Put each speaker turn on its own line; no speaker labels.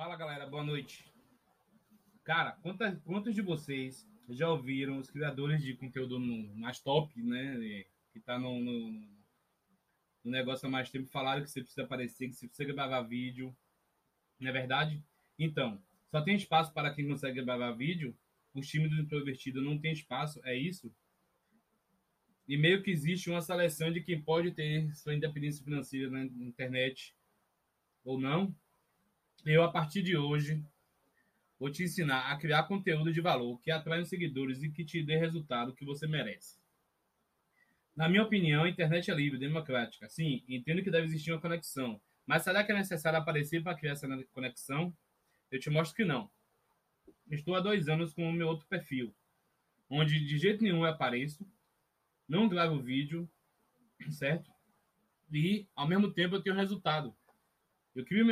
Fala galera, boa noite. Cara, quantas, quantos de vocês já ouviram os criadores de conteúdo no, mais top, né? Que tá no, no, no negócio há mais tempo, falaram que você precisa aparecer, que você precisa gravar vídeo. Não é verdade? Então, só tem espaço para quem consegue gravar vídeo. Os times do introvertido não tem espaço, é isso? E meio que existe uma seleção de quem pode ter sua independência financeira na internet ou não. Eu, a partir de hoje, vou te ensinar a criar conteúdo de valor que atrai os seguidores e que te dê resultado que você merece. Na minha opinião, a internet é livre, democrática. Sim, entendo que deve existir uma conexão. Mas será que é necessário aparecer para criar essa conexão? Eu te mostro que não. Estou há dois anos com o meu outro perfil, onde de jeito nenhum eu apareço, não gravo vídeo, certo? E, ao mesmo tempo, eu tenho resultado. Eu crio